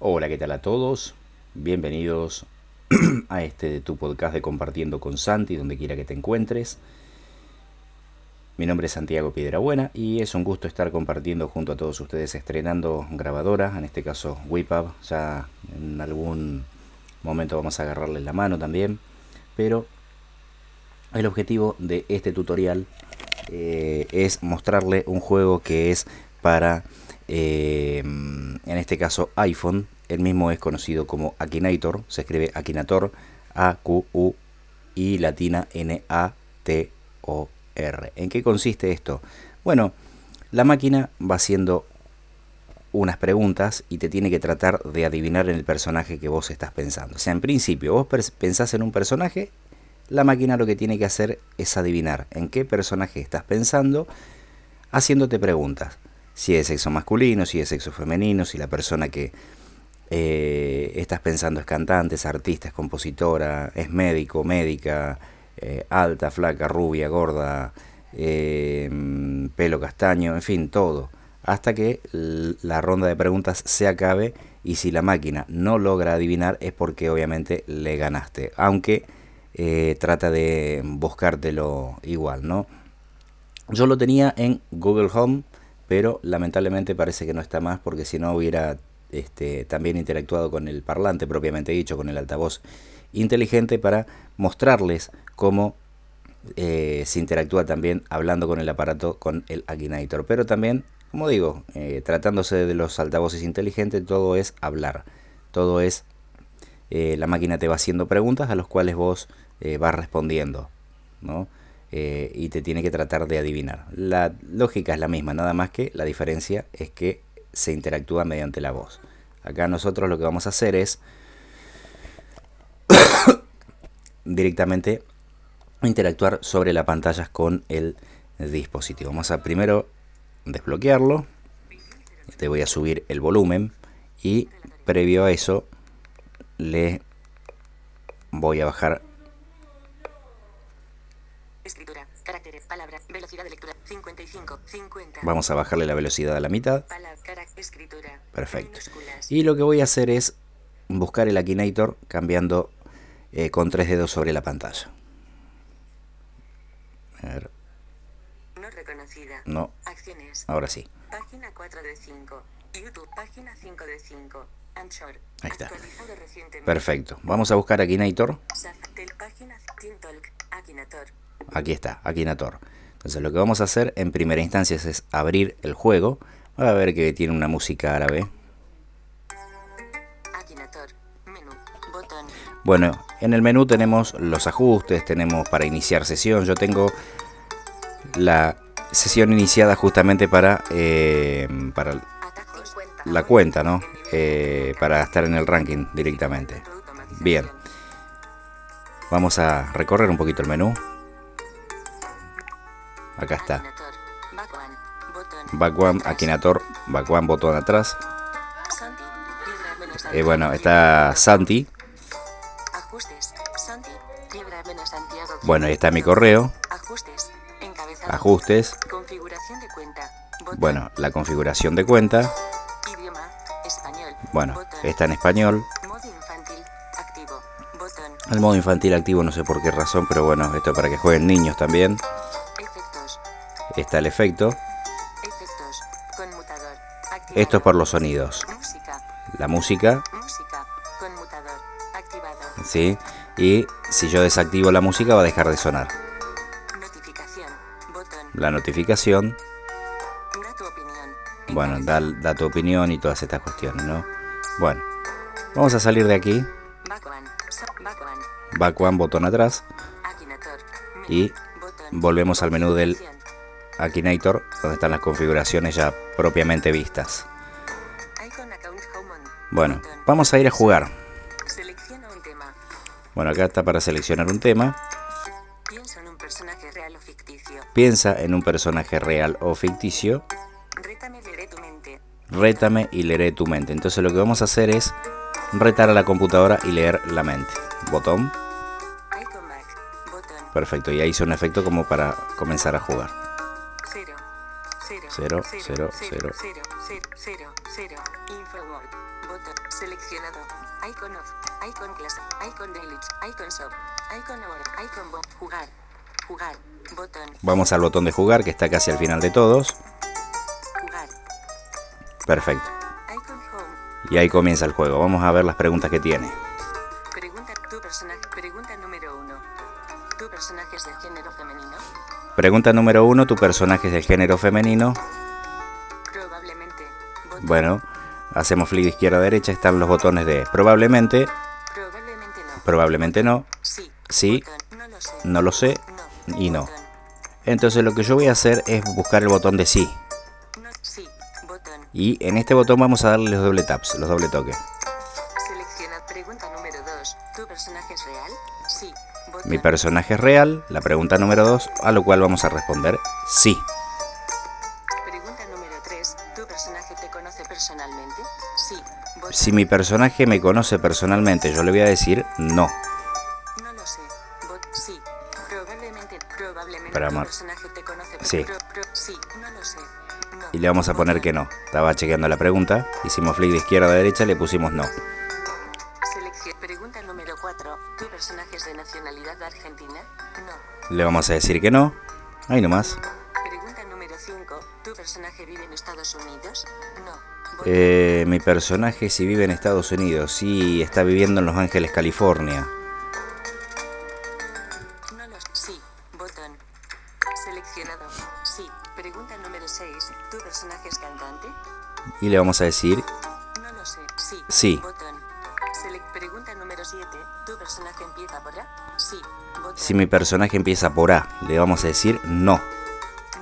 Hola, ¿qué tal a todos? Bienvenidos a este tu podcast de Compartiendo con Santi, donde quiera que te encuentres. Mi nombre es Santiago Piedrabuena y es un gusto estar compartiendo junto a todos ustedes estrenando grabadoras, en este caso WIPAB, ya en algún momento vamos a agarrarle la mano también, pero el objetivo de este tutorial eh, es mostrarle un juego que es para eh, en este caso iPhone, el mismo es conocido como Akinator, se escribe Akinator, A-Q-U y latina N-A-T-O-R. ¿En qué consiste esto? Bueno, la máquina va haciendo unas preguntas y te tiene que tratar de adivinar en el personaje que vos estás pensando. O sea, en principio, vos pensás en un personaje, la máquina lo que tiene que hacer es adivinar en qué personaje estás pensando, haciéndote preguntas si es sexo masculino, si es sexo femenino, si la persona que eh, estás pensando es cantante, es artista, es compositora, es médico, médica, eh, alta, flaca, rubia, gorda, eh, pelo castaño, en fin, todo. Hasta que la ronda de preguntas se acabe y si la máquina no logra adivinar es porque obviamente le ganaste. Aunque trata de buscártelo igual, ¿no? Yo lo tenía en Google Home pero lamentablemente parece que no está más porque si no hubiera este, también interactuado con el parlante propiamente dicho, con el altavoz inteligente para mostrarles cómo eh, se interactúa también hablando con el aparato con el Akinator. Pero también, como digo, eh, tratándose de los altavoces inteligentes, todo es hablar, todo es eh, la máquina te va haciendo preguntas a las cuales vos vas respondiendo, ¿no? Eh, y te tiene que tratar de adivinar. La lógica es la misma, nada más que la diferencia es que se interactúa mediante la voz. Acá nosotros lo que vamos a hacer es directamente interactuar sobre las pantallas con el dispositivo. Vamos a primero desbloquearlo. Te voy a subir el volumen y previo a eso le voy a bajar Escritura, palabras, velocidad de lectura, 55, 50. Vamos a bajarle la velocidad a la mitad. Palabra, escritura, Perfecto. Y lo que voy a hacer es buscar el Akinator cambiando eh, con tres dedos sobre la pantalla. A ver. No reconocida. No. Acciones. Ahora sí. Página 4 de 5. YouTube, página 5 de 5. Anchor. Ahí está. Perfecto. Vamos a buscar Akinator. Página Akinator. Aquí está, Akinator. Entonces lo que vamos a hacer en primera instancia es abrir el juego. A ver que tiene una música árabe. Bueno, en el menú tenemos los ajustes, tenemos para iniciar sesión. Yo tengo la sesión iniciada justamente para, eh, para la cuenta, ¿no? Eh, para estar en el ranking directamente. Bien. Vamos a recorrer un poquito el menú. Acá está. Back one, Akinator, back one, botón atrás. Y bueno, está Santi. Bueno, ahí está mi correo. Ajustes. Bueno, la configuración de cuenta. Bueno, está en español. El modo infantil activo no sé por qué razón, pero bueno, esto para que jueguen niños también está el efecto. Esto es por los sonidos. La música. Sí. Y si yo desactivo la música va a dejar de sonar. La notificación. Bueno, da, da tu opinión y todas estas cuestiones, ¿no? Bueno, vamos a salir de aquí. Back one, botón atrás. Y volvemos al menú del Akinator, donde están las configuraciones ya propiamente vistas. Bueno, vamos a ir a jugar. Bueno, acá está para seleccionar un tema. Piensa en un personaje real o ficticio. Piensa. Rétame, leeré tu mente. Rétame y leeré tu mente. Entonces lo que vamos a hacer es retar a la computadora y leer la mente. Botón. Perfecto, y ahí hizo un efecto como para comenzar a jugar. 0, 0, 0, 0, 0, 0, 0. Infoword. Botón. Seleccionado. Icon off. Icon class. Icon delete. Icon shop. Icon hour. Icon bo- Jugar. Jugar. Botón. Vamos al botón de jugar que está casi al final de todos. Jugar. Perfecto. Icon home. Y ahí comienza el juego. Vamos a ver las preguntas que tiene. Pregunta. Tu personaje. Pregunta número 1. ¿Tu personaje es de género femenino? Pregunta número uno, ¿tu personaje es de género femenino? Probablemente. Botón. Bueno, hacemos flick de izquierda a derecha, están los botones de probablemente, Probablemente no. probablemente no, Sí. Sí. Botón. No lo sé. no lo sé No. y no. Botón. Entonces lo que yo voy a hacer es buscar el botón de sí. No. Sí. Botón. Y en este botón vamos a darle los doble taps, los doble toques. Mi personaje es real, la pregunta número dos, a lo cual vamos a responder sí. Pregunta número 3. ¿Tu personaje te conoce personalmente? Sí. Botón. Si mi personaje me conoce personalmente, yo le voy a decir no. No lo sé. Bot. Sí. Probablemente. Probablemente Para tu personaje te conoce Sí. pro- pro- sí. No lo sé. No. Y le vamos a poner que no. Estaba chequeando la pregunta, hicimos flick de izquierda a derecha, le pusimos no. ¿Tu personaje es de nacionalidad argentina? No. Le vamos a decir que no. Ahí nomás. Pregunta número 5. ¿Tu personaje vive en Estados Unidos? No. Eh, mi personaje si vive en Estados Unidos, sí, está viviendo en Los Ángeles, California. No Sí. Botón. Seleccionado. Sí. Pregunta número 6. ¿Tu personaje es cantante? Y le vamos a decir No lo sé. Sí. Sí. Botón. Selec- pregunta número 7. ¿Tu personaje empieza por A? Sí. Botón. si mi personaje empieza por A, le vamos a decir no.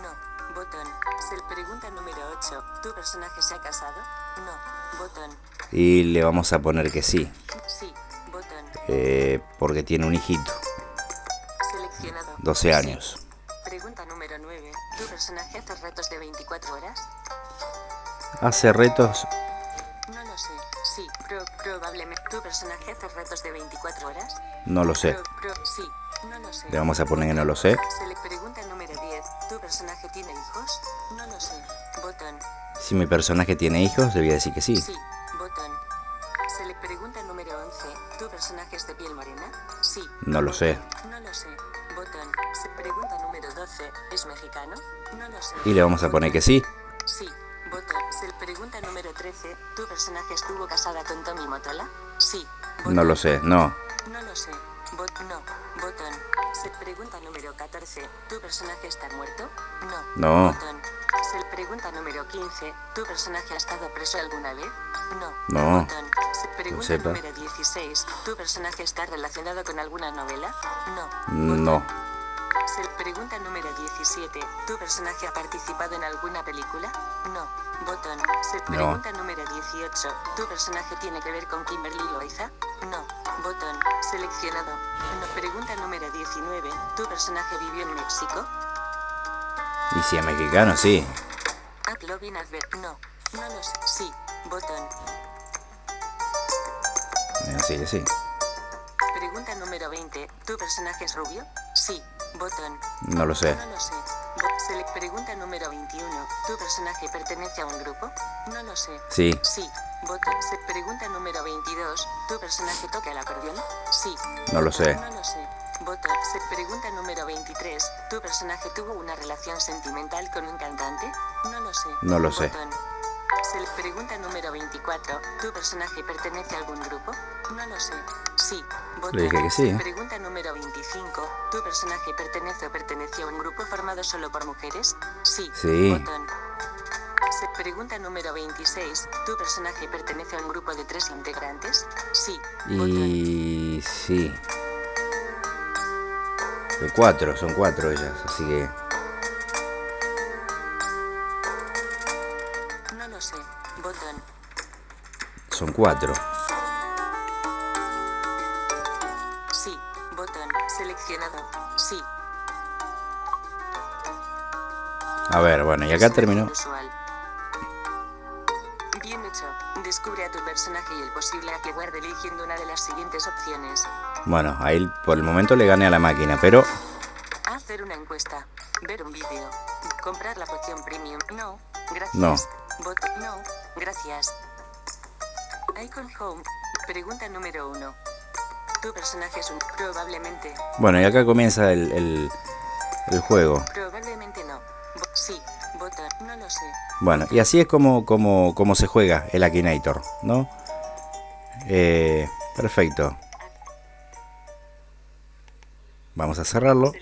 No. Botón. Sel- pregunta número 8. ¿Tu personaje se ha casado? No. Botón. Y le vamos a poner que sí, Sí. Botón. eh, porque tiene un hijito, Seleccionado. 12 Sí. años. Pregunta número 9. ¿Tu personaje hace retos de 24 horas? Hace retos, ¿Tu personaje hace retos de 24 horas? no lo sé. Pro- pro- sí, no lo sé. Le vamos a poner que no lo sé. Se le pregunta número 10. ¿Tu personaje tiene hijos? No lo sé. Botón. Si mi personaje tiene hijos, le voy a decir que sí. Sí. Botón. Se le pregunta número 11. ¿Tu personaje es de piel morena? Sí. No lo sé. No lo sé. Botón. Se pregunta número 12. ¿Es mexicano? No lo sé. Y le vamos a poner que sí. Sí. Botón. Le pregunta número 13. ¿Tu personaje estuvo casada con Tommy Motola? Sí. No lo sé, no. No lo sé. Bot no. Botón. Se pregunta número 14. ¿Tu personaje está muerto? No. No. Botón. Se pregunta número 15. ¿Tu personaje ha estado preso alguna vez? No. No. Botón. Se pregunta sepa. número 16. ¿Tu personaje está relacionado con alguna novela? No. No. Pregunta número 17. ¿Tu personaje ha participado en alguna película? No. Botón. Se pregunta número 18. ¿Tu personaje tiene que ver con Kimberly Loaiza? No. Botón. Seleccionado. No. Pregunta número 19. ¿Tu personaje vivió en México? Y si es mexicano, sí. Advert. No. No lo sé. Sí. Botón. Que sí. Pregunta número 20. ¿Tu personaje es rubio? Sí. Botón. No lo sé. No lo sé. Bo- Se le pregunta número 21. ¿Tu personaje pertenece a un grupo? No lo sé. Sí. Sí. Botón. Se pregunta número 22. ¿Tu personaje toca el acordeón? Sí. No lo sé. No lo sé. Botón. Se pregunta número 23. ¿Tu personaje tuvo una relación sentimental con un cantante? No lo sé. No lo sé. Botón. Se le pregunta número 24. ¿Tu personaje pertenece a algún grupo? No lo sé. Sí. Botón. Le dije que sí, ¿eh? Pregunta número 25. ¿Tu personaje pertenece o perteneció a un grupo formado solo por mujeres? Sí. Sí. Botón. Pregunta número 26. ¿Tu personaje pertenece a un grupo de tres integrantes? Sí. Botón. Y sí. De cuatro, son cuatro ellas, así que No lo sé. Botón. son cuatro. A ver, bueno, y acá terminó. Bien hecho. Descubre a tu personaje y el posible eligiendo una de las siguientes opciones. Bueno, ahí por el momento le gané a la máquina, pero Hacer una encuesta. Ver un vídeo. Comprar la poción premium. No. Gracias. No. Gracias. Icon Home. Pregunta número uno. Tu personaje es un... Probablemente. Bueno, y acá comienza el, el, el juego. Lo sé. Bueno, y así es como, como, como se juega el Akinator, ¿no? Eh, perfecto. Vamos a cerrarlo.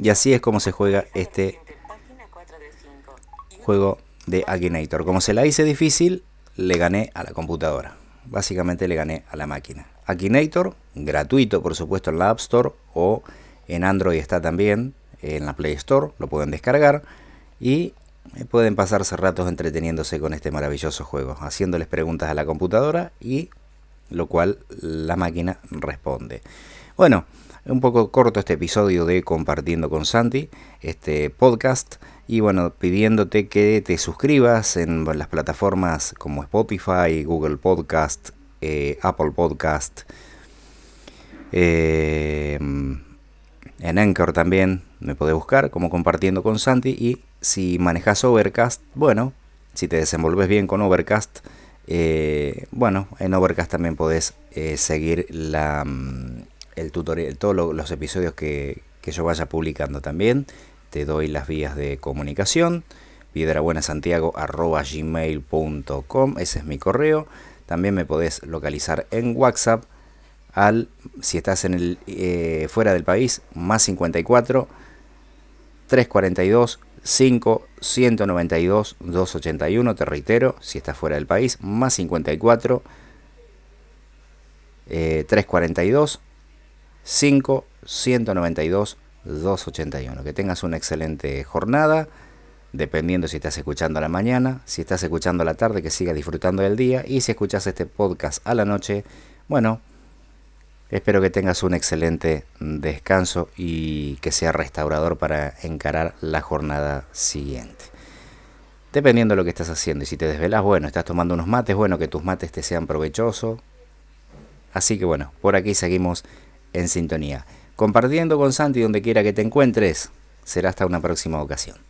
Y así es como se juega este Página 4 de 5. juego de Akinator. Como se la hice difícil, le gané a la computadora. Básicamente le gané a la máquina. Akinator, gratuito por supuesto en la App Store o en Android está también, en la Play Store, lo pueden descargar y eh, pueden pasarse ratos entreteniéndose con este maravilloso juego, haciéndoles preguntas a la computadora y lo cual la máquina responde. Bueno, un poco corto este episodio de Compartiendo con Santi, este podcast, y bueno, pidiéndote que te suscribas en las plataformas como Spotify, Google Podcast, eh, Apple Podcast, eh, en Anchor también me podés buscar como Compartiendo con Santi, y si manejas Overcast, bueno, si te desenvolves bien con Overcast, eh, bueno, en Overcast también podés eh, seguir la, mm, el tutorial, todos lo- los episodios que, que yo vaya publicando también. Te doy las vías de comunicación, piedrabuenasantiago.gmail.com, ese es mi correo. También me podés localizar en WhatsApp al, si estás en el, eh, fuera del país, más 54 342 5 192 281, te reitero, si estás fuera del país, más 54 eh, 342 5 192 281. Que tengas una excelente jornada, dependiendo si estás escuchando a la mañana, si estás escuchando a la tarde, que sigas disfrutando del día, y si escuchas este podcast a la noche, bueno, Espero que tengas un excelente descanso y que sea restaurador para encarar la jornada siguiente. Dependiendo de lo que estás haciendo y si te desvelas, bueno, estás tomando unos mates, bueno, que tus mates te sean provechosos. Así que bueno, por aquí seguimos en sintonía. Compartiendo con Santi donde quiera que te encuentres. Será hasta una próxima ocasión.